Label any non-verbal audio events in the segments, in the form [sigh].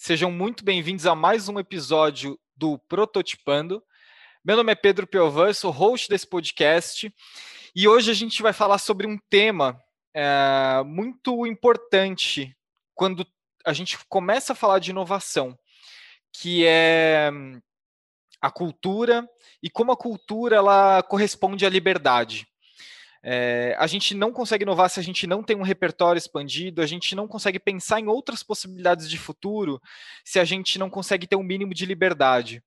Sejam muito bem-vindos a mais um episódio do Prototipando. Meu nome é Pedro Piovan, sou host desse podcast e hoje a gente vai falar sobre um tema é, muito importante quando a gente começa a falar de inovação, que é a cultura e como a cultura ela corresponde à liberdade. É, a gente não consegue inovar se a gente não tem um repertório expandido, a gente não consegue pensar em outras possibilidades de futuro se a gente não consegue ter um mínimo de liberdade.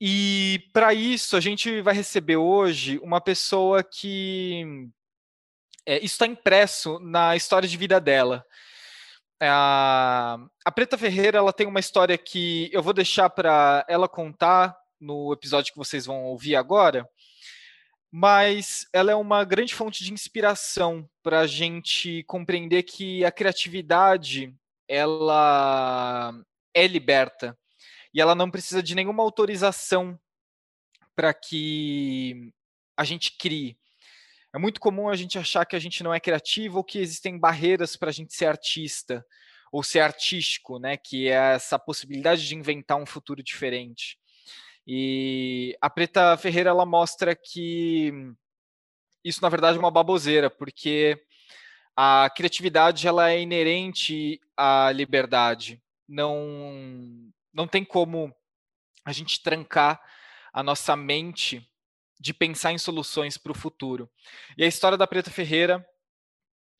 E para isso a gente vai receber hoje uma pessoa que é, está impresso na história de vida dela. A, a Preta Ferreira ela tem uma história que eu vou deixar para ela contar no episódio que vocês vão ouvir agora, mas ela é uma grande fonte de inspiração para a gente compreender que a criatividade ela é liberta e ela não precisa de nenhuma autorização para que a gente crie. É muito comum a gente achar que a gente não é criativo ou que existem barreiras para a gente ser artista ou ser artístico, né? Que é essa possibilidade de inventar um futuro diferente. E a Preta Ferreira ela mostra que isso na verdade é uma baboseira, porque a criatividade ela é inerente à liberdade. Não não tem como a gente trancar a nossa mente de pensar em soluções para o futuro. E a história da Preta Ferreira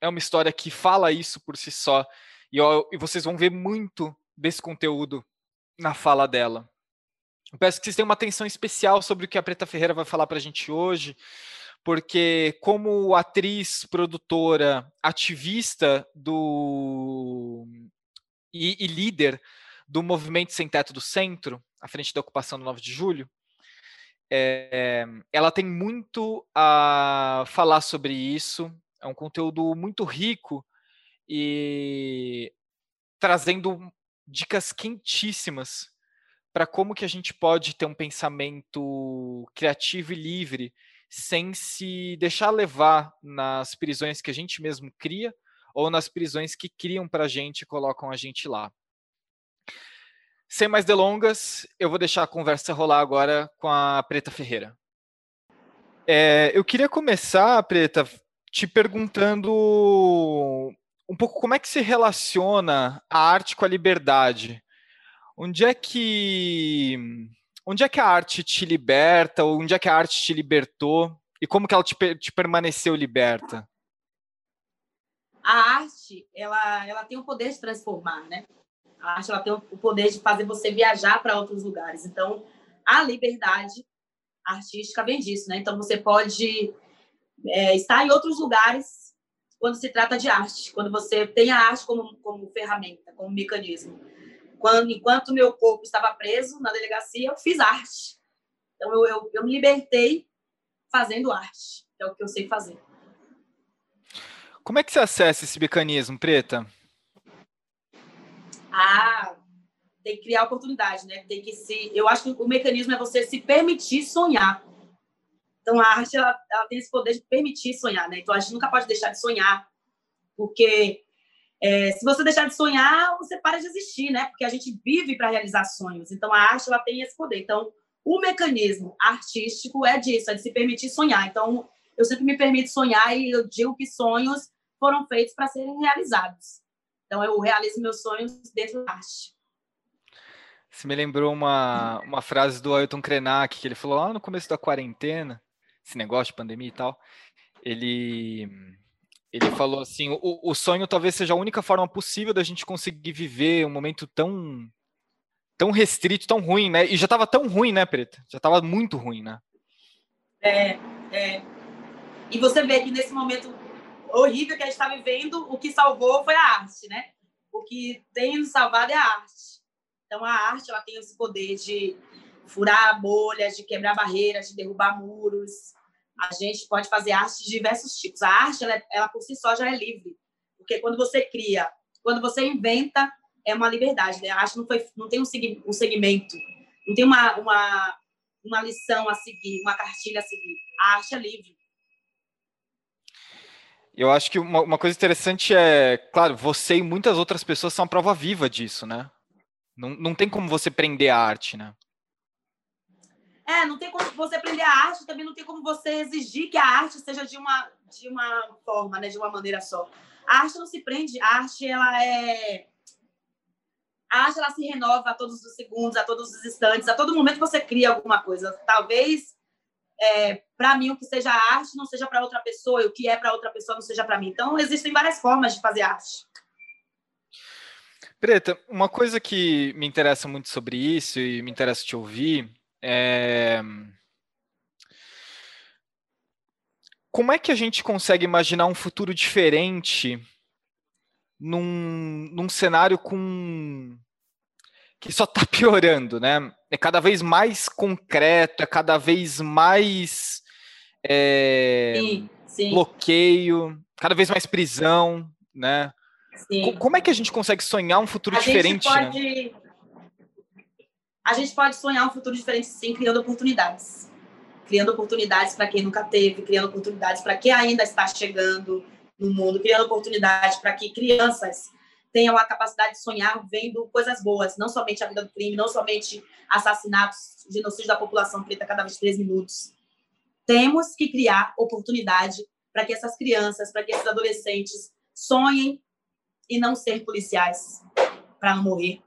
é uma história que fala isso por si só, e, e vocês vão ver muito desse conteúdo na fala dela. Eu peço que vocês tenham uma atenção especial sobre o que a Preta Ferreira vai falar para a gente hoje, porque como atriz, produtora, ativista do e, e líder do movimento Sem Teto do Centro, à frente da ocupação do 9 de julho, é, ela tem muito a falar sobre isso. É um conteúdo muito rico e trazendo dicas quentíssimas para como que a gente pode ter um pensamento criativo e livre sem se deixar levar nas prisões que a gente mesmo cria ou nas prisões que criam para a gente e colocam a gente lá. Sem mais delongas, eu vou deixar a conversa rolar agora com a Preta Ferreira. É, eu queria começar, Preta, te perguntando um pouco como é que se relaciona a arte com a liberdade. Onde é que onde é que a arte te liberta? Onde é que a arte te libertou? E como que ela te, te permaneceu liberta? A arte, ela, ela tem o poder de transformar, né? A arte ela tem o poder de fazer você viajar para outros lugares. Então, a liberdade artística vem disso, né? Então, você pode é, estar em outros lugares quando se trata de arte, quando você tem a arte como, como ferramenta, como mecanismo. Quando, enquanto meu corpo estava preso na delegacia, eu fiz arte. Então, eu, eu, eu me libertei fazendo arte, que é o que eu sei fazer. Como é que você acessa esse mecanismo, Preta? Ah, tem que criar oportunidade, né? Tem que se. Eu acho que o mecanismo é você se permitir sonhar. Então a arte ela, ela tem esse poder de permitir sonhar, né? Então a gente nunca pode deixar de sonhar, porque é, se você deixar de sonhar, você para de existir, né? Porque a gente vive para realizar sonhos. Então, a arte ela tem esse poder. Então, o mecanismo artístico é disso, é de se permitir sonhar. Então, eu sempre me permito sonhar e eu digo que sonhos foram feitos para serem realizados. Então, eu realizo meus sonhos dentro da arte. Você me lembrou uma, uma frase do Ailton Krenak, que ele falou lá no começo da quarentena, esse negócio de pandemia e tal. Ele ele falou assim: o, o sonho talvez seja a única forma possível da gente conseguir viver um momento tão tão restrito, tão ruim, né? E já estava tão ruim, né, Preta? Já estava muito ruim, né? É, é. E você vê que nesse momento horrível que a gente está vivendo, o que salvou foi a arte, né? O que tem nos salvado é a arte. Então, a arte ela tem esse poder de furar bolhas, de quebrar barreiras, de derrubar muros. A gente pode fazer arte de diversos tipos. A arte, ela, ela por si só já é livre. Porque quando você cria, quando você inventa, é uma liberdade. Né? A arte não, foi, não tem um, um segmento, não tem uma, uma, uma lição a seguir, uma cartilha a seguir. A arte é livre. Eu acho que uma, uma, coisa interessante é, claro, você e muitas outras pessoas são a prova viva disso, né? Não, não tem como você prender a arte, né? É, não tem como você prender a arte, também não tem como você exigir que a arte seja de uma, de uma forma, né? De uma maneira só. A arte não se prende, a arte, ela é... A arte, ela se renova a todos os segundos, a todos os instantes, a todo momento você cria alguma coisa. Talvez é, para mim o que seja arte não seja para outra pessoa, e o que é para outra pessoa não seja para mim. Então, existem várias formas de fazer arte. Preta, uma coisa que me interessa muito sobre isso e me interessa te ouvir é. Como é que a gente consegue imaginar um futuro diferente num, num cenário com que só está [laughs] piorando, né? É cada vez mais concreto, é cada vez mais é, sim, sim. bloqueio, cada vez mais prisão, né? Sim. Como é que a gente consegue sonhar um futuro a diferente? Gente pode... Né? A gente pode sonhar um futuro diferente, sim, criando oportunidades. Criando oportunidades para quem nunca teve, criando oportunidades para quem ainda está chegando no mundo, criando oportunidades para que crianças tenham a capacidade de sonhar vendo coisas boas, não somente a vida do crime, não somente assassinatos, genocídio da população preta cada 23 minutos. Temos que criar oportunidade para que essas crianças, para que esses adolescentes sonhem e não ser policiais para não morrer.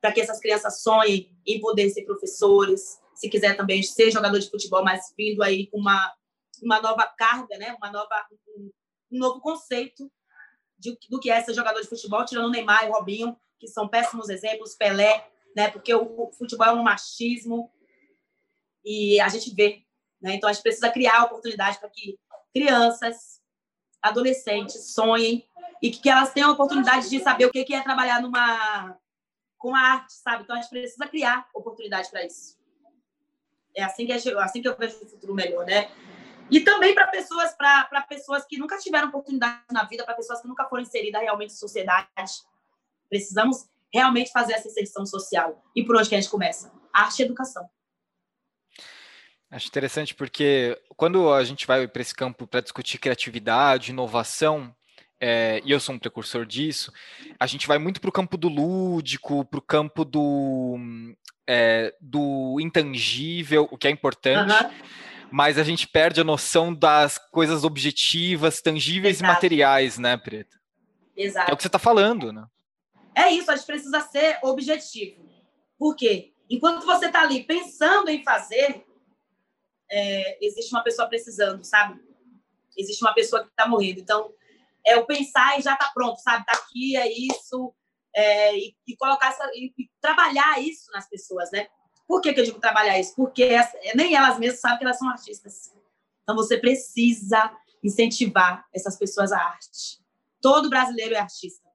Para que essas crianças sonhem em poder ser professores, se quiser também ser jogador de futebol, mas vindo aí com uma, uma nova carga, né? uma nova, um, novo conceito de, do que é ser jogador de futebol, tirando o Neymar e o Robinho, que são péssimos exemplos, Pelé, né? porque o, o futebol é um machismo e a gente vê. Né? Então, a gente precisa criar oportunidade para que crianças, adolescentes sonhem e que elas tenham a oportunidade de saber o que é trabalhar numa com a arte, sabe? Então a gente precisa criar oportunidade para isso. É assim que, é assim que eu vejo o futuro melhor, né? E também para pessoas, para pessoas que nunca tiveram oportunidade na vida, para pessoas que nunca foram inseridas realmente em sociedade. Precisamos realmente fazer essa inserção social. E por onde que a gente começa? Arte e educação. Acho interessante porque quando a gente vai para esse campo para discutir criatividade, inovação, é, e eu sou um precursor disso, a gente vai muito para o campo do lúdico, para o campo do, é, do intangível, o que é importante, uhum. mas a gente perde a noção das coisas objetivas, tangíveis Exato. e materiais, né, Preta? Exato. É o que você está falando, né? É isso, a gente precisa ser objetivo. Por quê? Enquanto você está ali pensando em fazer, é, existe uma pessoa precisando, sabe? Existe uma pessoa que está morrendo. Então, é o pensar e já está pronto, sabe? Está aqui, é isso, é, e, e, colocar essa, e, e, trabalhar isso nas pessoas, né? Por que, que eu digo trabalhar isso? Porque essa, nem elas mesmas sabem que elas são artistas. Então você precisa incentivar essas pessoas à arte. Todo brasileiro é artista.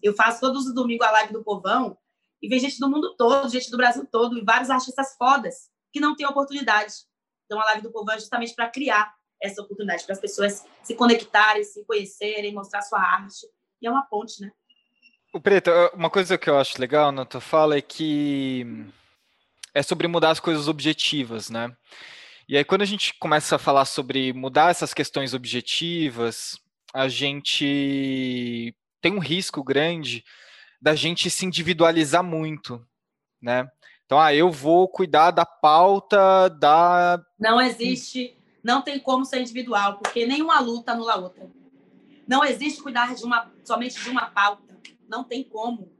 Eu faço todos os domingos a live do Povão e vem gente do mundo todo, gente do Brasil todo, e vários artistas fodas que não têm oportunidade. Então a live do Povão é justamente para criar essa oportunidade para as pessoas se conectarem, se conhecerem, mostrar sua arte. E é uma ponte, né? O Preto, uma coisa que eu acho legal na tua fala é que é sobre mudar as coisas objetivas, né? E aí, quando a gente começa a falar sobre mudar essas questões objetivas, a gente tem um risco grande da gente se individualizar muito, né? Então, ah, eu vou cuidar da pauta da. Não existe não tem como ser individual, porque nenhuma luta anula outra. Não existe cuidar de uma somente de uma pauta. Não tem como.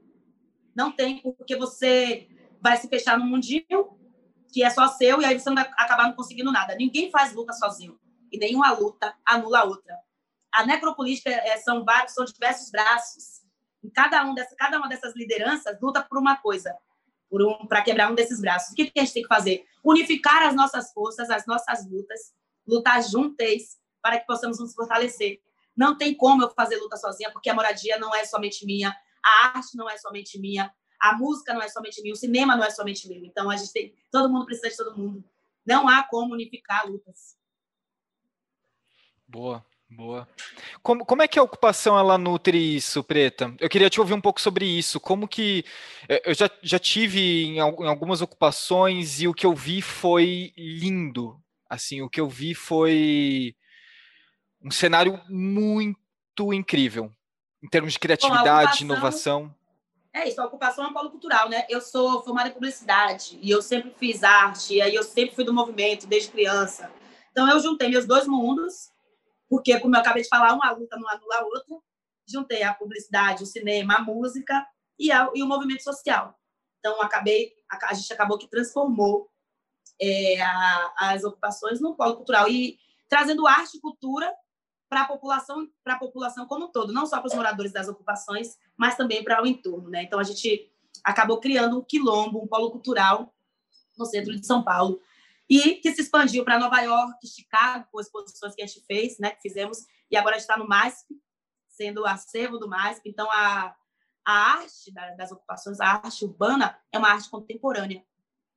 Não tem, porque você vai se fechar num mundinho que é só seu e aí você não vai acabar não conseguindo nada. Ninguém faz luta sozinho. E nenhuma luta anula outra. A necropolítica é, são vários, são diversos braços. E cada, um dessa, cada uma dessas lideranças luta por uma coisa, por um, para quebrar um desses braços. O que, que a gente tem que fazer? Unificar as nossas forças, as nossas lutas, lutar juntas para que possamos nos fortalecer. Não tem como eu fazer luta sozinha, porque a moradia não é somente minha, a arte não é somente minha, a música não é somente minha, o cinema não é somente meu. Então a gente tem, todo mundo precisa de todo mundo. Não há como unificar lutas. Boa. Boa. Como, como é que a ocupação ela nutre isso, Preta? Eu queria te ouvir um pouco sobre isso. Como que eh, eu já, já tive em, em algumas ocupações e o que eu vi foi lindo. Assim, o que eu vi foi um cenário muito incrível em termos de criatividade, Bom, inovação. É isso, a ocupação é um polo cultural, né? Eu sou formada em publicidade e eu sempre fiz arte, e aí eu sempre fui do movimento desde criança. Então eu juntei meus dois mundos porque, como eu acabei de falar, uma luta não anula a outra. Juntei a publicidade, o cinema, a música e, a, e o movimento social. Então, acabei, a, a gente acabou que transformou é, a, as ocupações no polo cultural e trazendo arte e cultura para a população, para a população como um todo, não só para os moradores das ocupações, mas também para o entorno, né? Então a gente acabou criando um quilombo, um polo cultural no centro de São Paulo, e que se expandiu para Nova York, Chicago, com exposições que a gente fez, né, que fizemos, e agora está no MASP, sendo o acervo do MASP. Então, a, a arte das ocupações, a arte urbana, é uma arte contemporânea.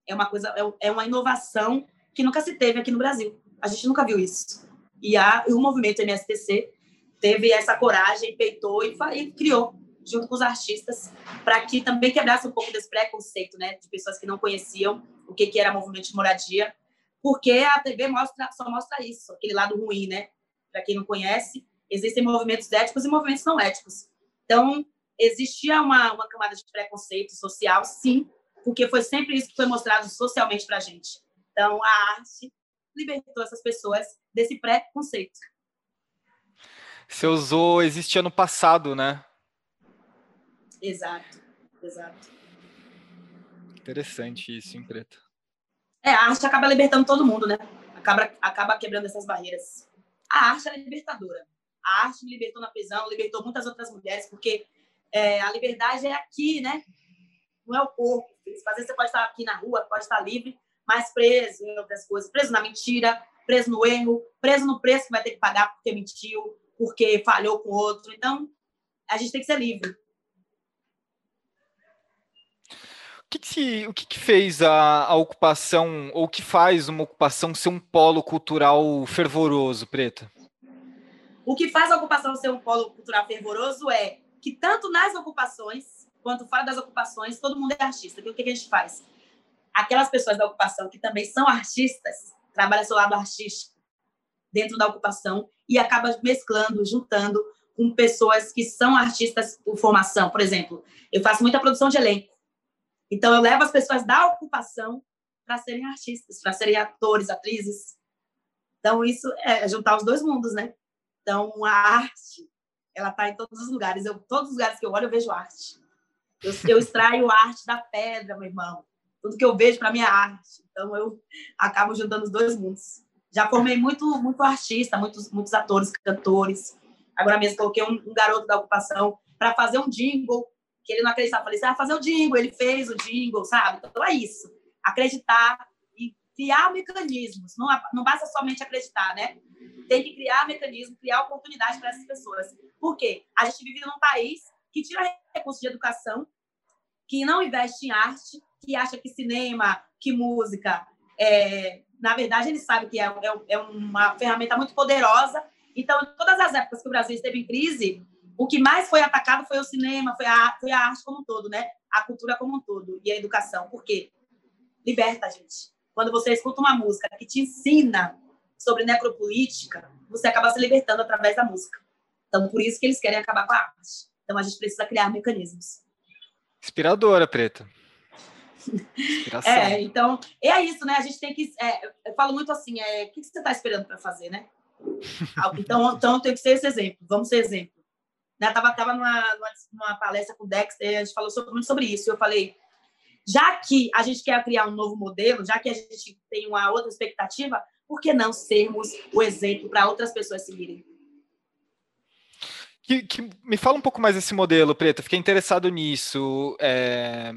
É uma coisa, é, é uma inovação que nunca se teve aqui no Brasil. A gente nunca viu isso. E, a, o movimento MSTC teve essa coragem, peitou e, e criou junto com os artistas, para que também quebrasse um pouco desse preconceito, né, de pessoas que não conheciam o que, que era movimento de moradia, porque a TV mostra, só mostra isso, aquele lado ruim, né? Para quem não conhece, existem movimentos éticos e movimentos não éticos. Então, existia uma, uma camada de preconceito social, sim, porque foi sempre isso que foi mostrado socialmente para a gente. Então, a arte libertou essas pessoas desse preconceito. Você usou existia no passado, né? Exato, exato. Interessante isso, em preto. É, a arte acaba libertando todo mundo, né? Acaba, acaba quebrando essas barreiras. A arte é libertadora. A arte me libertou na prisão, libertou muitas outras mulheres, porque é, a liberdade é aqui, né? Não é o corpo. Às vezes você pode estar aqui na rua, pode estar livre, mas preso em outras coisas. Preso na mentira, preso no erro, preso no preço que vai ter que pagar porque mentiu, porque falhou com outro. Então, a gente tem que ser livre. que, que, o que, que fez a, a, ocupação, ou o que faz uma ocupação ser um polo cultural fervoroso, Preta? O que faz a ocupação ser um polo cultural fervoroso é que tanto nas ocupações quanto fora das ocupações, todo mundo é artista. o que, que a gente faz? Aquelas pessoas da ocupação que também são artistas, trabalham seu lado artístico dentro da ocupação e acaba mesclando, juntando com pessoas que são artistas por formação. Por exemplo, eu faço muita produção de elenco. Então, eu levo as pessoas da ocupação para serem artistas, para serem atores, atrizes. Então, isso é juntar os dois mundos, né? Então, a arte, ela está em todos os lugares. Eu, todos os lugares que eu olho, eu vejo arte. Eu, eu extraio arte da pedra, meu irmão. Tudo que eu vejo para mim é arte. Então, eu acabo juntando os dois mundos. Já formei muito, muito artista, muitos, muitos atores, cantores. Agora mesmo coloquei um, um garoto da ocupação para fazer um jingle que ele não acreditava. Falei, você vai fazer o jingle, ele fez o jingle, sabe? Então é isso. Acreditar e criar mecanismos. Não, não basta somente acreditar, né? Tem que criar mecanismos, criar oportunidade para essas pessoas. Por quê? A gente vive num país que tira recursos de educação, que não investe em arte, que acha que cinema, que música, é, na verdade, ele sabe que é, é, é uma ferramenta muito poderosa. Então, em todas as épocas que o Brasil esteve em crise, o que mais foi atacado foi o cinema, foi a, foi a arte como um todo, né? A cultura como um todo e a educação. Por quê? Liberta a gente. Quando você escuta uma música que te ensina sobre necropolítica, você acaba se libertando através da música. Então, por isso que eles querem acabar com a arte. Então, a gente precisa criar mecanismos. Inspiradora, Preta. [laughs] Inspiração. É, então, é isso, né? A gente tem que. É, eu falo muito assim: é, o que você está esperando para fazer, né? [laughs] Então, então, tem que ser esse exemplo. Vamos ser exemplo. Né? Tava, tava numa, numa, palestra com o Dexter, a gente falou sobre, muito sobre isso. Eu falei, já que a gente quer criar um novo modelo, já que a gente tem uma outra expectativa, por que não sermos o exemplo para outras pessoas seguirem? Que, que, me fala um pouco mais desse modelo, Preta. Fiquei interessado nisso. É...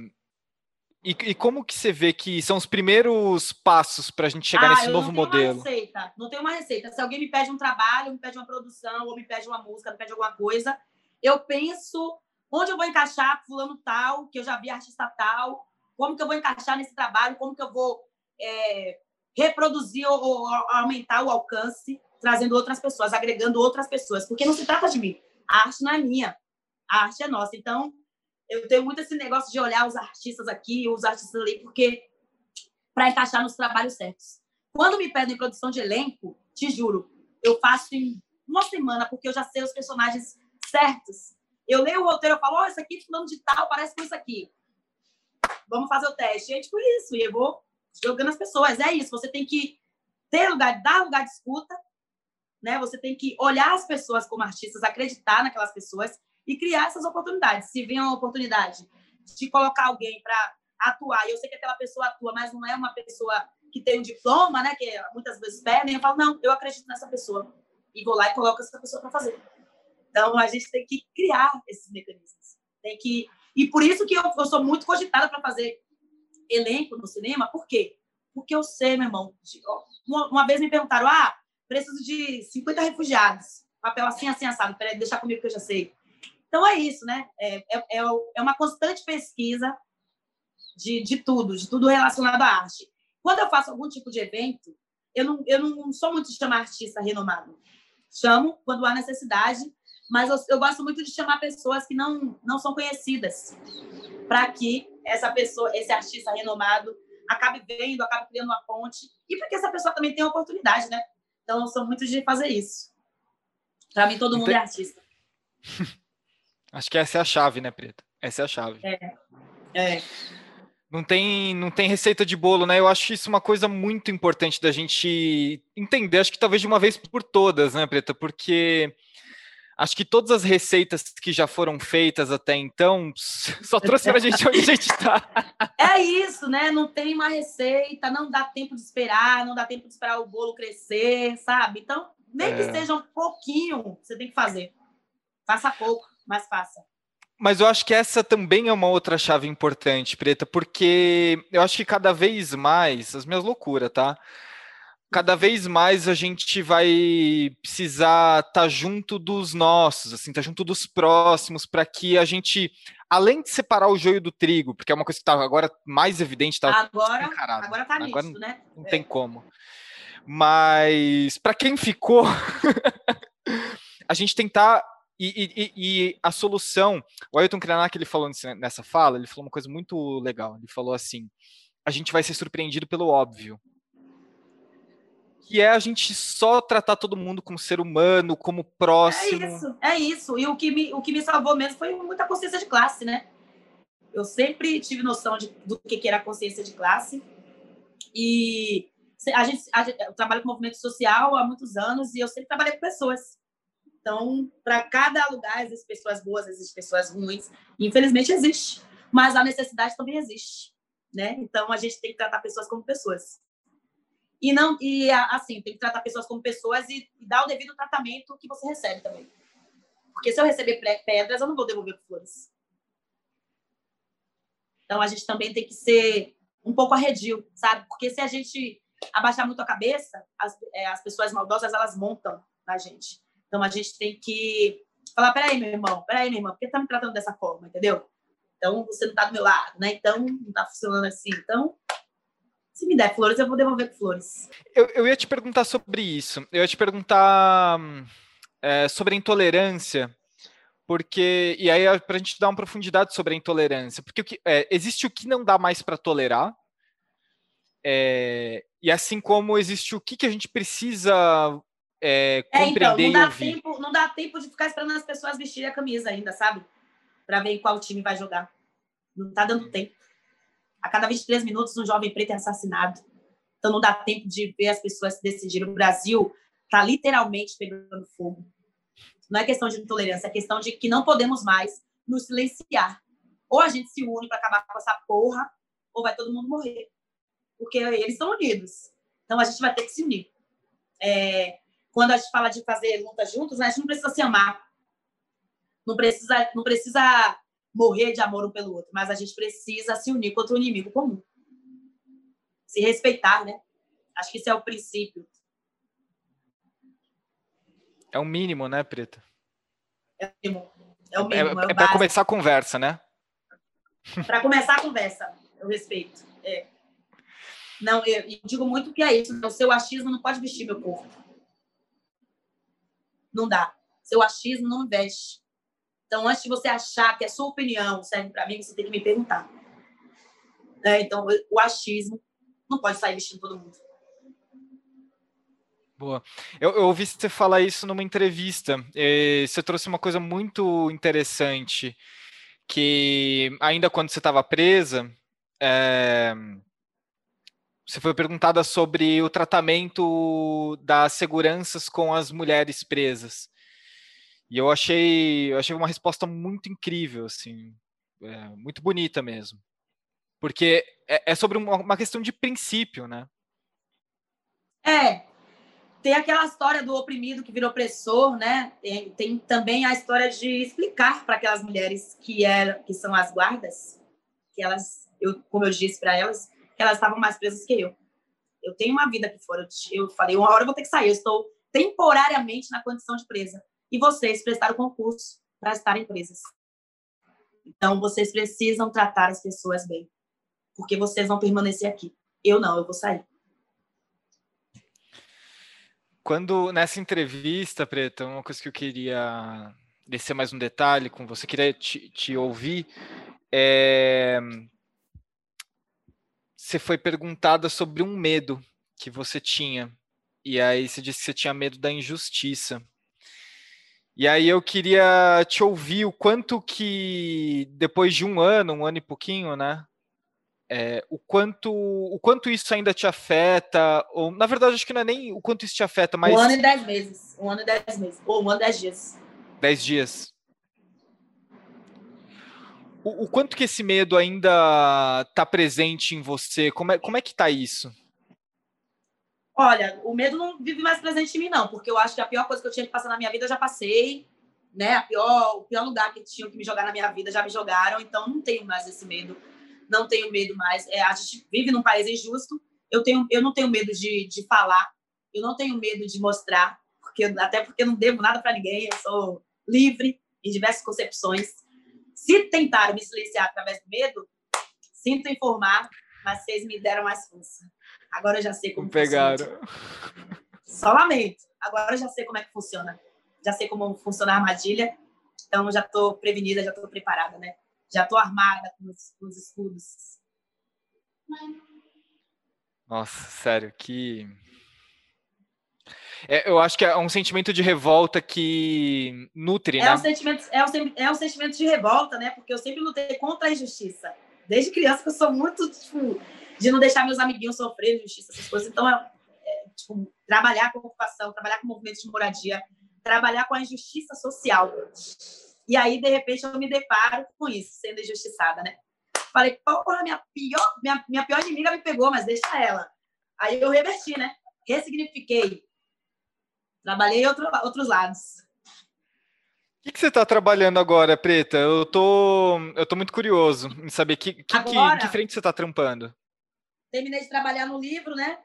E, e, como que você vê que são os primeiros passos para a gente chegar ah, nesse novo modelo? Não tem uma receita. Não tem uma receita. Se alguém me pede um trabalho, me pede uma produção, ou me pede uma música, me pede alguma coisa, eu penso onde eu vou encaixar fulano tal, que eu já vi artista tal, como que eu vou encaixar nesse trabalho, como que eu vou é, reproduzir ou, ou, aumentar o alcance, trazendo outras pessoas, agregando outras pessoas, porque não se trata de mim. A arte não é minha, a arte é nossa. Então, eu tenho muito esse negócio de olhar os artistas aqui, os artistas ali, porque para encaixar nos trabalhos certos. Quando me pedem produção de elenco, te juro, eu faço em uma semana, porque eu já sei os personagens certos. Eu leio o roteiro, eu falo, oh, esse aqui, fulano de tal, parece com isso aqui. Vamos fazer o teste. E é tipo isso, e eu vou jogando as pessoas. É isso, você tem que ter lugar, dar lugar de escuta, né? Você tem que olhar as pessoas como artistas, acreditar naquelas pessoas e criar essas oportunidades. Se vem uma oportunidade de colocar alguém para atuar, e eu sei que aquela pessoa atua, mas não é uma pessoa que tem um diploma, né? Que muitas vezes pedem, eu falo, não, eu acredito nessa pessoa. E vou lá e coloco essa pessoa para fazer. Então, a gente tem que criar esses mecanismos. Tem que... E por isso que eu, eu sou muito cogitada para fazer elenco no cinema. Por quê? Porque eu sei, meu irmão. Uma, uma vez me perguntaram, ah, preciso de 50 refugiados. Papel assim, assim, assado. Peraí, deixa comigo que eu já sei. Então, é isso, né? É, é, é, é uma constante pesquisa de, de tudo, de tudo relacionado à arte. Quando eu faço algum tipo de evento, eu não, eu não sou muito de chamar artista renomado. Chamo quando há necessidade, mas eu, eu gosto muito de chamar pessoas que não, não são conhecidas, para que essa pessoa, esse artista renomado, acabe vendo, acabe criando uma ponte, e para que essa pessoa também tenha oportunidade, né? Então, eu sou muito de fazer isso. Para mim, todo mundo é artista. [laughs] Acho que essa é a chave, né, Preta? Essa é a chave. É. é. Não tem, não tem receita de bolo, né? Eu acho isso uma coisa muito importante da gente entender, acho que talvez de uma vez por todas, né, Preta? Porque acho que todas as receitas que já foram feitas até então [laughs] só trouxeram a gente onde a gente está. [laughs] É isso, né? Não tem uma receita, não dá tempo de esperar, não dá tempo de esperar o bolo crescer, sabe? Então, nem é. que seja um pouquinho, você tem que fazer. Faça pouco, mas faça. Mas eu acho que essa também é uma outra chave importante, Preta, porque eu acho que cada vez mais, as minhas loucuras, tá? Cada vez mais a gente vai precisar estar tá junto dos nossos, assim, estar tá junto dos próximos, para que a gente, além de separar o joio do trigo, porque é uma coisa que está agora mais evidente, tá agora, encarado. agora tá agora nisso, né? Não é. tem como. Mas para quem ficou, [laughs] a gente tentar e, e, e, a solução, o Ailton Krenak, ele falou nessa fala, ele falou uma coisa muito legal. Ele falou assim: a gente vai ser surpreendido pelo óbvio. Que é a gente só tratar todo mundo como ser humano, como próximo. É isso, é isso. E o que me, o que me salvou mesmo foi muita consciência de classe, né? Eu sempre tive noção de, do que era consciência de classe. E a gente, a gente, eu trabalho com movimento social há muitos anos e eu sempre trabalhei com pessoas. Então, para cada lugar existem pessoas boas, existem pessoas ruins. Infelizmente existe, mas a necessidade também existe, né? Então a gente tem que tratar pessoas como pessoas. E não e assim, tem que tratar pessoas como pessoas e, e dar o devido tratamento que você recebe também. Porque se eu receber pedras, eu não vou devolver flores. Então a gente também tem que ser um pouco arredio, sabe? Porque se a gente abaixar muito a cabeça, as, é, as pessoas maldosas elas montam na gente. Então a gente tem que falar: peraí, meu irmão, peraí, minha irmã, por que tá me tratando dessa forma, entendeu? Então você não tá do meu lado, né? Então não tá funcionando assim. Então, se me der flores, eu vou devolver com flores. Eu, eu ia te perguntar sobre isso. Eu ia te perguntar é, sobre a intolerância porque e aí para a gente dar uma profundidade sobre a intolerância, porque o que, é, existe o que não dá mais para tolerar, é, e assim como existe o que, que a gente precisa é, compreender é, então, não dá Tempo, não dá tempo de ficar esperando as pessoas vestirem a camisa ainda, sabe? Para ver qual time vai jogar. Não tá dando tempo. A cada 23 minutos, um jovem preto é assassinado. Então, não dá tempo de ver as pessoas se decidirem. O Brasil está literalmente pegando fogo. Não é questão de intolerância, é questão de que não podemos mais nos silenciar. Ou a gente se une para acabar com essa porra, ou vai todo mundo morrer. Porque eles estão unidos. Então, a gente vai ter que se unir. É, quando a gente fala de fazer luta juntos, né, a gente não precisa se amar. Não precisa, não precisa morrer de amor um pelo outro, mas a gente precisa se unir contra o inimigo comum. Se respeitar, né? Acho que esse é o princípio. É o mínimo, né, Preta? É o mínimo. É o mínimo. É, é, é para começar a conversa, né? Para começar a conversa, eu respeito. É. Não, eu, eu, digo muito que é isso. Né? O seu achismo não pode vestir meu corpo. Não dá. Seu achismo não veste. Então, antes de você achar que a sua opinião serve para mim, você tem que me perguntar. É, então, o achismo não pode sair vestindo todo mundo. Boa. Eu, eu, ouvi você falar isso numa entrevista. E você trouxe uma coisa muito interessante, que ainda quando você estava presa, é, você foi perguntada sobre o tratamento das seguranças com as mulheres presas. E eu achei, eu achei uma resposta muito incrível, assim, é, muito bonita mesmo. Porque é, é sobre uma, uma questão de princípio, né? É, tem aquela história do oprimido que virou opressor, né? Tem, tem também a história de explicar para aquelas mulheres que eram, que são as guardas, que elas, eu, como eu disse para elas, que elas estavam mais presas que eu. Eu tenho uma vida aqui fora. Eu, eu falei, uma hora eu vou ter que sair. Eu estou temporariamente na condição de presa. E vocês prestaram concurso para estarem presas. Então, vocês precisam tratar as pessoas bem, porque vocês vão permanecer aqui. Eu não, eu vou sair. Quando nessa entrevista, Preta, uma coisa que eu queria descer mais um detalhe com você, queria te, te ouvir, é... você foi perguntada sobre um medo que você tinha, e aí você disse que você tinha medo da injustiça. E aí eu queria te ouvir o quanto que, depois de um ano, um ano e pouquinho, né, é, o, quanto, o quanto isso ainda te afeta, ou na verdade acho que não é nem o quanto isso te afeta, mas. Um ano e dez meses. Um ano e dez meses. Ou um ano e dez dias. Dez dias. O, o quanto que esse medo ainda está presente em você? Como é, como é que está isso? Olha, o medo não vive mais presente em mim, não, porque eu acho que a pior coisa que eu tinha que passar na minha vida eu já passei, né? A pior, o pior lugar que tinham que me jogar na minha vida já me jogaram, então não tenho mais esse medo não tenho medo mais. É, a gente vive num país injusto, eu, tenho, eu não tenho medo de, de falar, eu não tenho medo de mostrar, porque até porque não devo nada para ninguém, eu sou livre em diversas concepções. Se tentaram me silenciar através do medo, sinto informar, mas vocês me deram mais força. Agora eu já sei como Pegaram. funciona. Só lamento. Agora eu já sei como é que funciona. Já sei como funciona a armadilha. Então já estou prevenida, já estou preparada, né? já estou armada com os, com os escudos. Nossa, sério, que. É, eu acho que é um sentimento de revolta que nutre, é né? Um sentimento, é, um, é um sentimento de revolta, né? Porque eu sempre lutei contra a injustiça. Desde criança que eu sou muito, tipo, de não deixar meus amiguinhos sofrerem injustiça, essas coisas. Então, é, é, tipo, trabalhar com ocupação, trabalhar com movimentos de moradia, trabalhar com a injustiça social. E aí, de repente, eu me deparo com isso, sendo injustiçada, né? Falei, porra, minha pior, minha, minha pior inimiga me pegou, mas deixa ela. Aí eu reverti, né? Ressignifiquei. Trabalhei outro, outros lados. O que, que, você está trabalhando agora, Preta? Eu tô, eu tô muito curioso em saber que, que, agora, que, que frente você está trampando. Terminei de trabalhar no livro, né?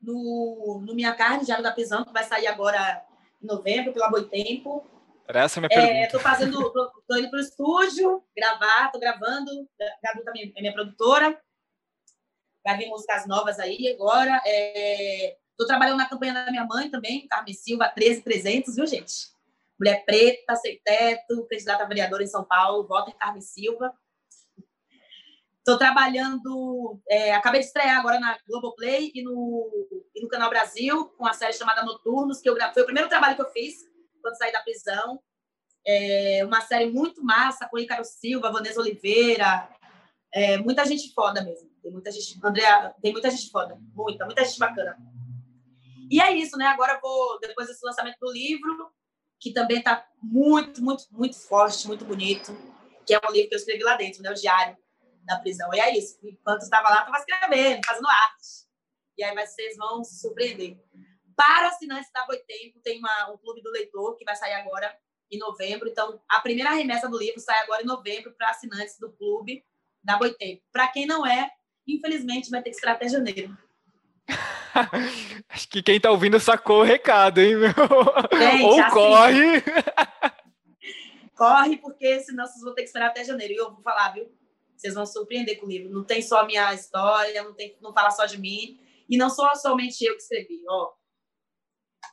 No, no Minha Carne, Diário da Prisão, que vai sair agora em novembro, pela Boitempo. Era essa a minha pergunta. É, tô fazendo, [laughs] tô, indo pro estúdio gravar, tô gravando. Gabi também é minha produtora. Vai vir músicas novas aí agora. É, tô trabalhando na campanha da minha mãe também, Carmen Silva, 13300, viu, gente? Mulher preta, sem teto, candidata a vereadora em São Paulo, vota em Carmen Silva. Estou trabalhando, é, acabei de estrear agora na Globoplay e no, e no Canal Brasil, com a série chamada Noturnos, que eu, foi o primeiro trabalho que eu fiz quando saí da prisão. É uma série muito massa com Ícaro Silva, Vanessa Oliveira, é, muita gente foda mesmo. Tem muita gente, Andrea, tem muita gente foda, muita, muita gente bacana. E é isso, né? Agora vou, depois desse lançamento do livro, que também está muito, muito, muito forte, muito bonito, que é um livro que eu escrevi lá dentro, né? O Diário da Prisão. E é isso. Enquanto estava lá, estava escrevendo, fazendo arte. E aí vocês vão se surpreender. Para assinantes da Boitempo, tem uma, um clube do leitor que vai sair agora em novembro. Então, a primeira remessa do livro sai agora em novembro para assinantes do clube da Boitempo. Para quem não é, infelizmente, vai ter que esperar até janeiro. [laughs] Acho que quem está ouvindo sacou o recado, hein, meu? Gente, Ou assim, corre. corre, porque senão vocês vão ter que esperar até janeiro. E eu vou falar, viu? Vocês vão surpreender com o livro. Não tem só a minha história, não, tem, não fala só de mim. E não sou somente eu que escrevi. Ó,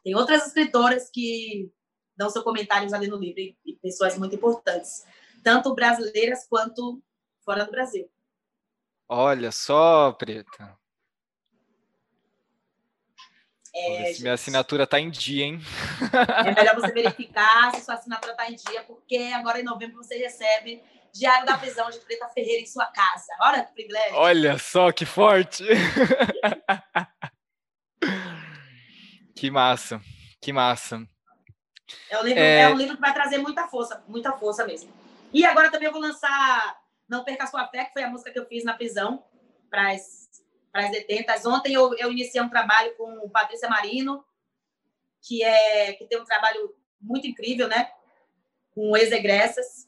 tem outras escritoras que dão seus comentários ali no livro, e, pessoas muito importantes, tanto brasileiras quanto fora do Brasil. Olha só, Preta. É, minha assinatura está em dia, hein? É melhor você verificar se sua assinatura está em dia, porque agora em novembro você recebe Diário da Prisão de Preta Ferreira em sua casa. Olha que privilégio. Olha só que forte! que massa, que massa. É um, livro, é... é um livro que vai trazer muita força, muita força mesmo. E agora também eu vou lançar Não Perca Sua Fé, que foi a música que eu fiz na prisão para as detentas. Ontem eu, eu iniciei um trabalho com Patrícia Marino, que é que tem um trabalho muito incrível, né? Com ex-egressas.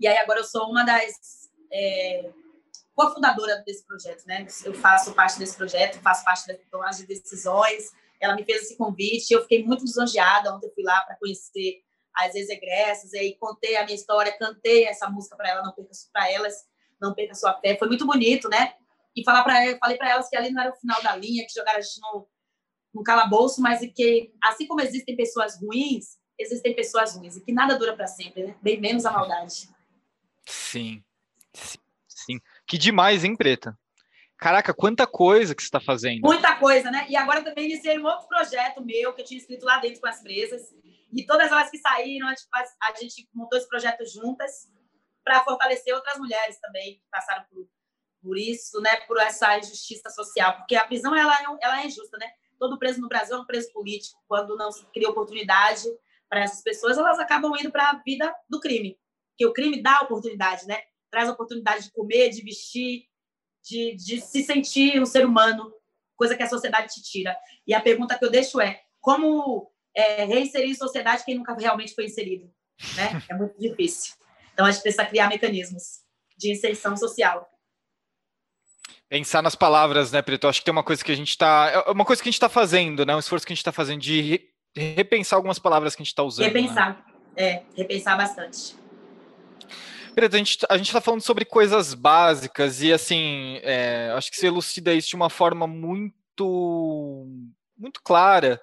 E aí agora eu sou uma das é, cofundadora desse projeto, né? Eu faço parte desse projeto, faço parte das tomada de decisões. Ela me fez esse convite, eu fiquei muito lisonjeada. Ontem eu fui lá para conhecer as ex-egressas, e aí contei a minha história, cantei essa música para ela, não perca para elas, não perca sua fé. Foi muito bonito, né? e falar para falei para elas que ali não era o final da linha, que jogaram a gente no, no calabouço, mas que assim como existem pessoas ruins, existem pessoas ruins e que nada dura para sempre, né? Bem menos a maldade. Sim, sim, Que demais, hein, Preta? Caraca, quanta coisa que você está fazendo. Muita coisa, né? E agora também iniciei um outro projeto meu que eu tinha escrito lá dentro com as presas. E todas elas que saíram, a gente, a gente montou esse projeto juntas para fortalecer outras mulheres também que passaram por por isso, né, por essa injustiça social, porque a prisão ela é, ela é injusta, né? Todo preso no Brasil é um preso político. Quando não se cria oportunidade para essas pessoas, elas acabam indo para a vida do crime, que o crime dá oportunidade, né? Traz a oportunidade de comer, de vestir, de, de se sentir um ser humano, coisa que a sociedade te tira. E a pergunta que eu deixo é: como é, reinserir em sociedade quem nunca realmente foi inserido? Né? É muito difícil. Então a gente precisa criar mecanismos de inserção social. Pensar nas palavras, né, Preto? Acho que tem uma coisa que a gente está. É uma coisa que a gente está fazendo, né? Um esforço que a gente está fazendo de re... repensar algumas palavras que a gente está usando. Repensar, né? é, repensar bastante. A gente a está falando sobre coisas básicas e, assim, é, acho que você elucida isso de uma forma muito, muito clara,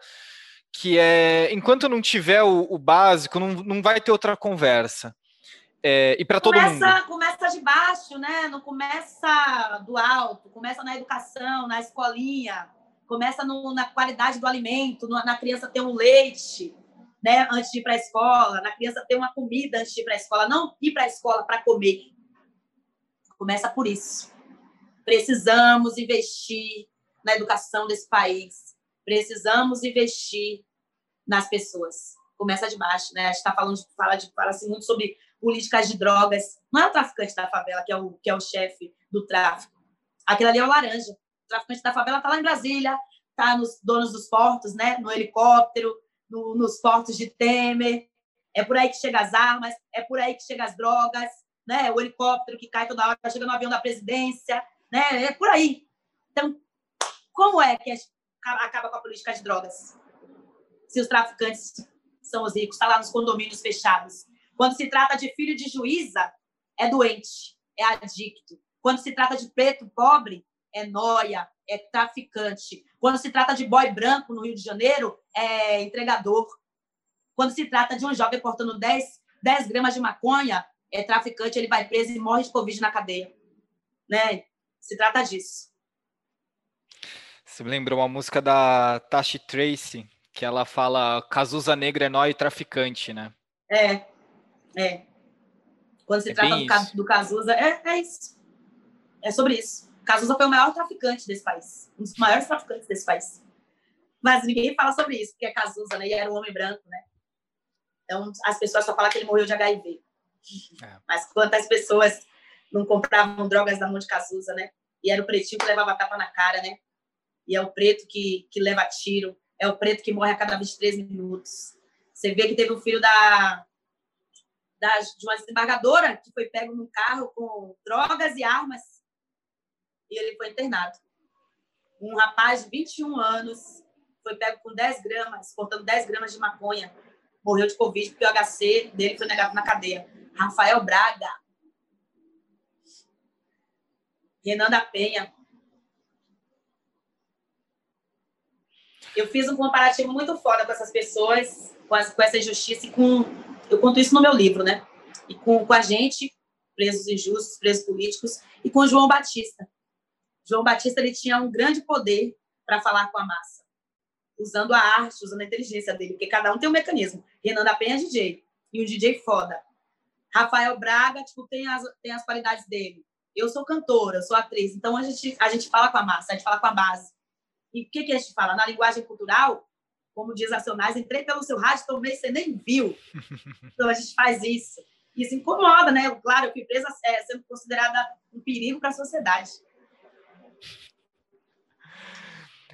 que é, enquanto não tiver o, o básico, não, não vai ter outra conversa. É, e para todo mundo. Começa de baixo, né? Não começa do alto, começa na educação, na escolinha, começa no, na qualidade do alimento, no, na criança ter um leite, né? Antes de ir para a escola, na criança ter uma comida antes de ir para a escola, não ir para a escola para comer. Começa por isso. Precisamos investir na educação desse país. Precisamos investir nas pessoas. Começa de baixo, né? A gente está falando, fala, de, fala assim, muito sobre políticas de drogas. Não é o traficante da favela que é o, que é o chefe do tráfico. Aquele ali é o laranja. O traficante da favela está lá em Brasília, está nos donos dos portos, né? no helicóptero, no, nos portos de Temer. É por aí que chegam as armas, é por aí que chegam as drogas, né? o helicóptero que cai toda hora, chega no avião da presidência. Né? É por aí. Então, como é que acaba com a política de drogas? Se os traficantes são os ricos, está lá nos condomínios fechados. Quando se trata de filho de juíza, é doente, é adicto. Quando se trata de preto pobre, é noia, é traficante. Quando se trata de boy branco no Rio de Janeiro, é entregador. Quando se trata de um jovem portando 10, 10 gramas de maconha, é traficante, ele vai preso e morre de Covid na cadeia. Né? Se trata disso. Você me lembrou uma música da Tashi Tracy, que ela fala Cazuza Negra é nóia e traficante, né? É, é. Quando se é trata do, do Cazuza, é, é isso. É sobre isso. Cazuza foi o maior traficante desse país. Um dos maiores traficantes desse país. Mas ninguém fala sobre isso, porque é Cazuza, né? E era um homem branco, né? Então, as pessoas só falam que ele morreu de HIV. É. Mas quantas pessoas não compravam drogas da mão de Cazuza, né? E era o pretinho que levava tapa na cara, né? E é o preto que, que leva tiro. É o preto que morre a cada 23 minutos. Você vê que teve um filho da, da, de uma desembargadora que foi pego num carro com drogas e armas e ele foi internado. Um rapaz de 21 anos foi pego com 10 gramas, portando 10 gramas de maconha, morreu de Covid porque o HC dele foi negado na cadeia. Rafael Braga. Renan da Penha. Eu fiz um comparativo muito foda com essas pessoas, com, as, com essa injustiça e com. Eu conto isso no meu livro, né? E com, com a gente, presos injustos, presos políticos, e com João Batista. João Batista ele tinha um grande poder para falar com a massa, usando a arte, usando a inteligência dele, porque cada um tem um mecanismo. Renan da Penha é DJ, e um DJ foda. Rafael Braga, tipo, tem as, tem as qualidades dele. Eu sou cantora, eu sou atriz, então a gente, a gente fala com a massa, a gente fala com a base. E o que, que a gente fala? Na linguagem cultural, como diz Acionais, entrei pelo seu rádio, talvez você nem viu. [laughs] Então a gente faz isso. Isso incomoda, né? Claro, eu fui presa é, sendo considerada um perigo para a sociedade.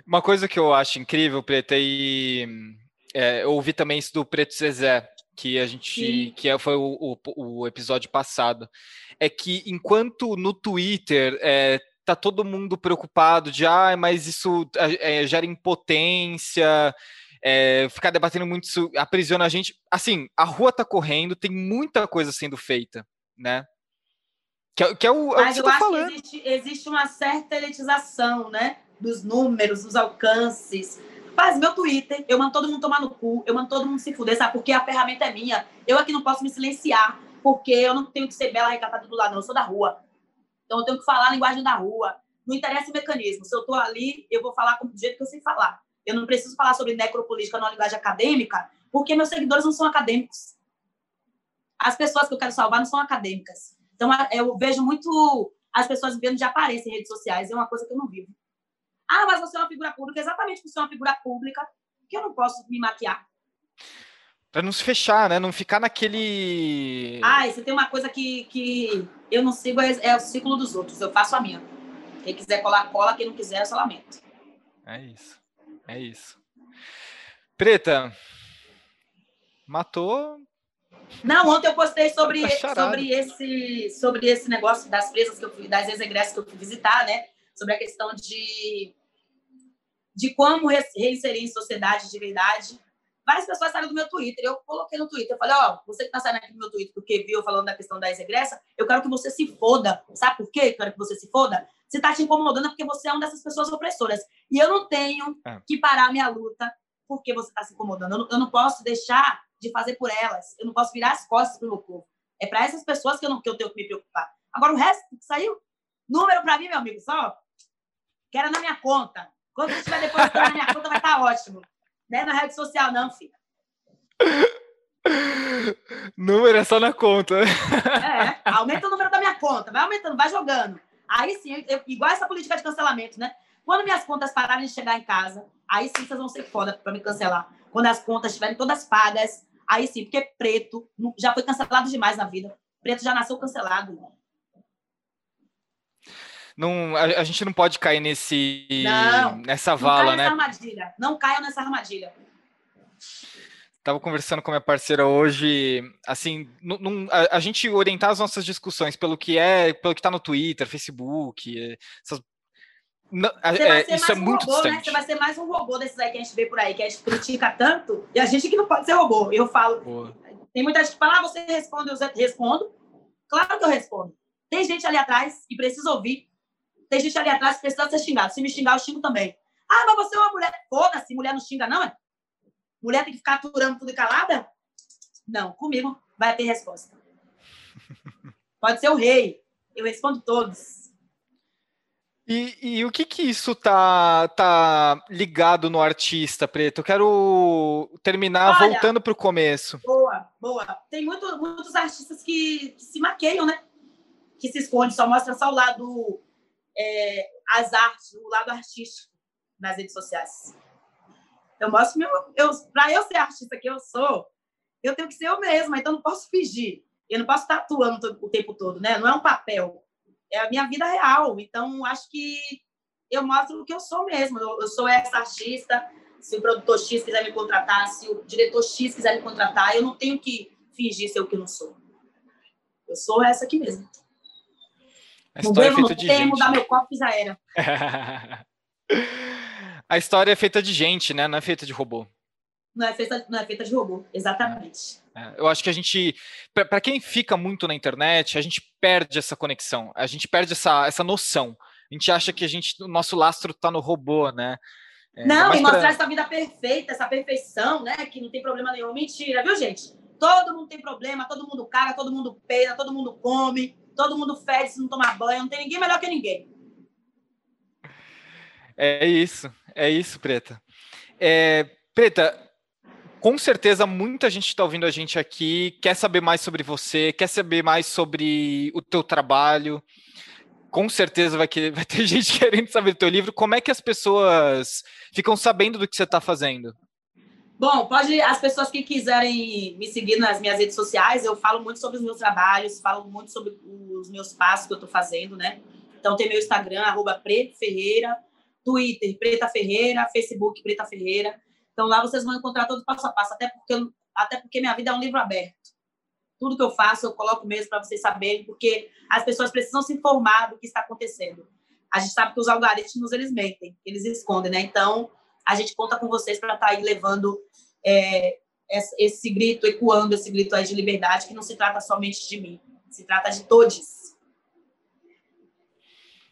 Uma coisa que eu acho incrível, Preta, e é, eu ouvi também isso do Preto Zezé, que a gente Sim. que é, foi o, o, o, episódio passado, é que enquanto no Twitter é, tá todo mundo preocupado de ah, mas isso é, gera impotência, é, ficar debatendo muito isso aprisiona a gente. Assim, a rua tá correndo, tem muita coisa sendo feita, né? Que é, que é o, mas é o que eu tá acho falando. que existe, existe uma certa elitização, né? Dos números, dos alcances. Faz meu Twitter, eu mando todo mundo tomar no cu, eu mando todo mundo se fuder, sabe? Porque a ferramenta é minha. Eu aqui não posso me silenciar, porque eu não tenho que ser bela recatada do lado, não. Eu sou da rua. Então eu tenho que falar a linguagem da rua. Não interessa o mecanismo. Se eu estou ali, eu vou falar do jeito que eu sei falar. Eu não preciso falar sobre necropolítica numa linguagem acadêmica, porque meus seguidores não são acadêmicos. As pessoas que eu quero salvar não são acadêmicas. Então, eu vejo muito as pessoas vivendo de aparência em redes sociais. É uma coisa que eu não vivo. Ah, mas você é uma figura pública. Exatamente porque você é uma figura pública que eu não posso me maquiar. Para não se fechar, né? Não ficar naquele. Ah, você tem uma coisa que, que eu não sigo, é, é o ciclo dos outros. Eu faço a minha. Quem quiser colar, cola. Quem não quiser, eu só lamento. É isso. É isso. Preta, matou. Não, ontem eu postei sobre, tá sobre, esse, sobre esse negócio das presas que eu fui, das ex-egressas que eu fui visitar, né? Sobre a questão de, de como reinserir em sociedade de verdade. Várias pessoas saíram do meu Twitter. Eu coloquei no Twitter. Eu falei, ó, oh, você que tá saindo aqui do meu Twitter porque viu falando da questão da ex-egressa, eu quero que você se foda. Sabe por quê? Eu quero que você se foda? Se está te incomodando é porque você é uma dessas pessoas opressoras. E eu não tenho é. que parar minha luta porque você está se incomodando. Eu não, eu não, posso deixar de fazer por elas. Eu não posso virar as costas para o meu povo. É para essas pessoas que eu, não, que eu tenho que me preocupar. Agora, o resto que saiu, número para mim, meu amigo, só quero na minha conta. Quando você estiver depositando na minha conta, vai estar tá ótimo. Não é na rede social, não, filha. Número é só na conta. É, aumenta o número da minha conta, vai aumentando, vai jogando. Aí sim, eu, igual essa política de cancelamento, né? Quando minhas contas pararem de chegar em casa, aí sim vocês vão ser foda para me cancelar. Quando as contas estiverem todas pagas, aí sim, porque preto já foi cancelado demais na vida. Preto já nasceu cancelado. Não, a, a gente não pode cair nesse não, nessa vala, não né? Nessa armadilha. Não caiam nessa armadilha. Tava conversando com minha parceira hoje, assim, num, a, a, gente orientar as nossas discussões pelo que é, pelo que está no Twitter, Facebook, essas, não, é, isso é um muito robô, Né? Você vai ser mais um robô desses aí que a gente vê por aí, que a gente critica tanto, e a gente que não pode ser robô. Eu falo. Boa. Tem muita gente que fala, ah, você responde, eu respondo. Claro que eu respondo. Tem gente ali atrás que precisa ouvir. Tem gente ali atrás que precisa ser xingado. Se me xingar, eu xingo também. Ah, mas você é uma mulher. Foda-se, mulher não xinga, não, é? Mulher tem que ficar aturando tudo calada? Não, comigo vai ter resposta. [laughs] Pode ser o rei. Eu respondo todos. E, e, o que que isso tá, tá ligado no artista, Preto? Eu quero terminar Olha, voltando para o começo. Boa, boa. Tem muito, muitos artistas que, que, se maqueiam, né? Que se escondem, só mostra só o lado, é, as artes, o lado artístico nas redes sociais. Eu mostro meu. Eu, para eu ser artista que eu sou, eu tenho que ser eu mesma, então não posso fingir. Eu não posso estar atuando o tempo todo, né? Não é um papel. É a minha vida real. Então, acho que eu mostro o que eu sou mesmo. Eu, eu sou essa artista. Se o produtor X quiser me contratar, se o diretor X quiser me contratar, eu não tenho que fingir ser o que eu não sou. Eu sou essa aqui mesmo. A história é feita de gente. mudar meu copo já era. [laughs] a história é feita de gente, né? Não é feita de robô. Não é feita, não é feita de robô, exatamente. É, eu acho que a gente, para quem fica muito na internet, a gente perde essa conexão, a gente perde essa, essa noção. A gente acha que a gente, o nosso lastro está no robô, né? É, não, e mostrar pra... essa vida perfeita, essa perfeição, né? Que não tem problema nenhum. Mentira, viu, gente? Todo mundo tem problema, todo mundo caga, todo mundo peida, todo mundo come, todo mundo fede se não tomar banho. Não tem ninguém melhor que ninguém. É isso, é isso, Preta. É, Preta, com certeza muita gente está ouvindo a gente aqui, quer saber mais sobre você, quer saber mais sobre o teu trabalho. Com certeza vai, que, [laughs] vai ter gente querendo saber do teu livro. Como é que as pessoas ficam sabendo do que você está fazendo? Bom, pode as pessoas que quiserem me seguir nas minhas redes sociais, eu falo muito sobre os meus trabalhos, falo muito sobre os meus passos que eu estou fazendo, né? Então tem meu Instagram, arroba Ferreira, Twitter, Preta Ferreira, Facebook, Preta Ferreira. Então lá vocês vão encontrar todo passo a passo, até porque, até porque minha vida é um livro aberto. Tudo que eu faço, eu coloco mesmo para vocês saberem, porque as pessoas precisam se informar do que está acontecendo. A gente sabe que os algoritmos, eles mentem, eles escondem, né? Então, a gente conta com vocês para estar tá aí levando é, esse grito, ecoando esse grito aí de liberdade, que não se trata somente de mim, se trata de todos.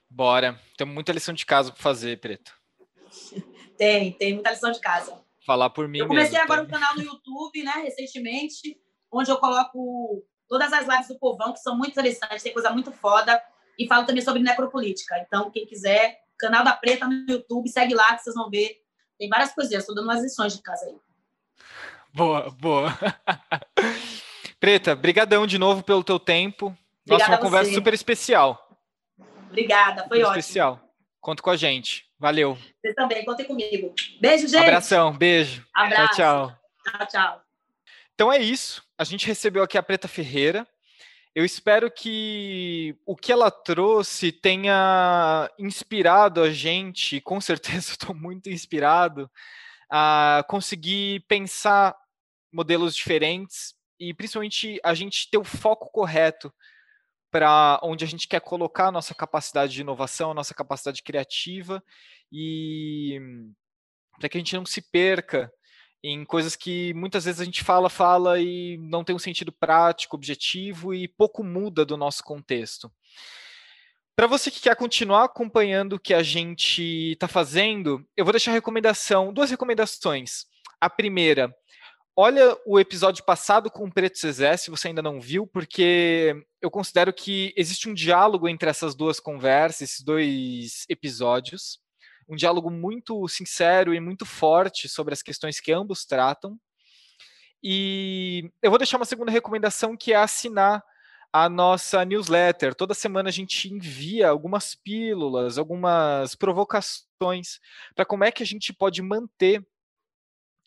Bora. Tem muita lição de casa para fazer, Preto. [laughs] tem, tem muita lição de casa. Falar por mim. Eu comecei mesmo, agora tá? um canal no YouTube, né, recentemente, onde eu coloco todas as lives do povão, que são muito interessantes, tem coisa muito foda, e falo também sobre necropolítica. Então, quem quiser, canal da Preta no YouTube, segue lá que vocês vão ver. Tem várias coisinhas, estou dando umas lições de casa aí. Boa, boa. [laughs] Preta, brigadão de novo pelo teu tempo. Nossa, uma conversa super especial. Obrigada, foi ótimo. Especial. Conta com a gente. Valeu. Você também, contem comigo. Beijo, gente. Abração, beijo. Abraço. Tchau, tchau. Tchau, tchau. Então é isso. A gente recebeu aqui a Preta Ferreira. Eu espero que o que ela trouxe tenha inspirado a gente, com certeza estou muito inspirado, a conseguir pensar modelos diferentes e principalmente a gente ter o foco correto para onde a gente quer colocar a nossa capacidade de inovação, a nossa capacidade criativa e para que a gente não se perca em coisas que muitas vezes a gente fala, fala e não tem um sentido prático, objetivo e pouco muda do nosso contexto. Para você que quer continuar acompanhando o que a gente está fazendo, eu vou deixar recomendação, duas recomendações. A primeira, olha o episódio passado com o Preto Cezé, se você ainda não viu, porque eu considero que existe um diálogo entre essas duas conversas, esses dois episódios, um diálogo muito sincero e muito forte sobre as questões que ambos tratam. E eu vou deixar uma segunda recomendação que é assinar a nossa newsletter. Toda semana a gente envia algumas pílulas, algumas provocações para como é que a gente pode manter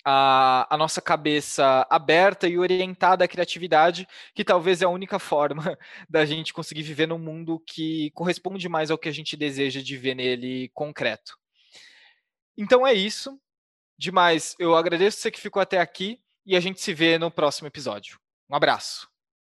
a, a, nossa cabeça aberta e orientada à criatividade, que talvez é a única forma [laughs] da gente conseguir viver num mundo que corresponde mais ao que a gente deseja de ver nele concreto. Então é isso. Demais, eu agradeço você que ficou até aqui e a gente se vê no próximo episódio. Um abraço.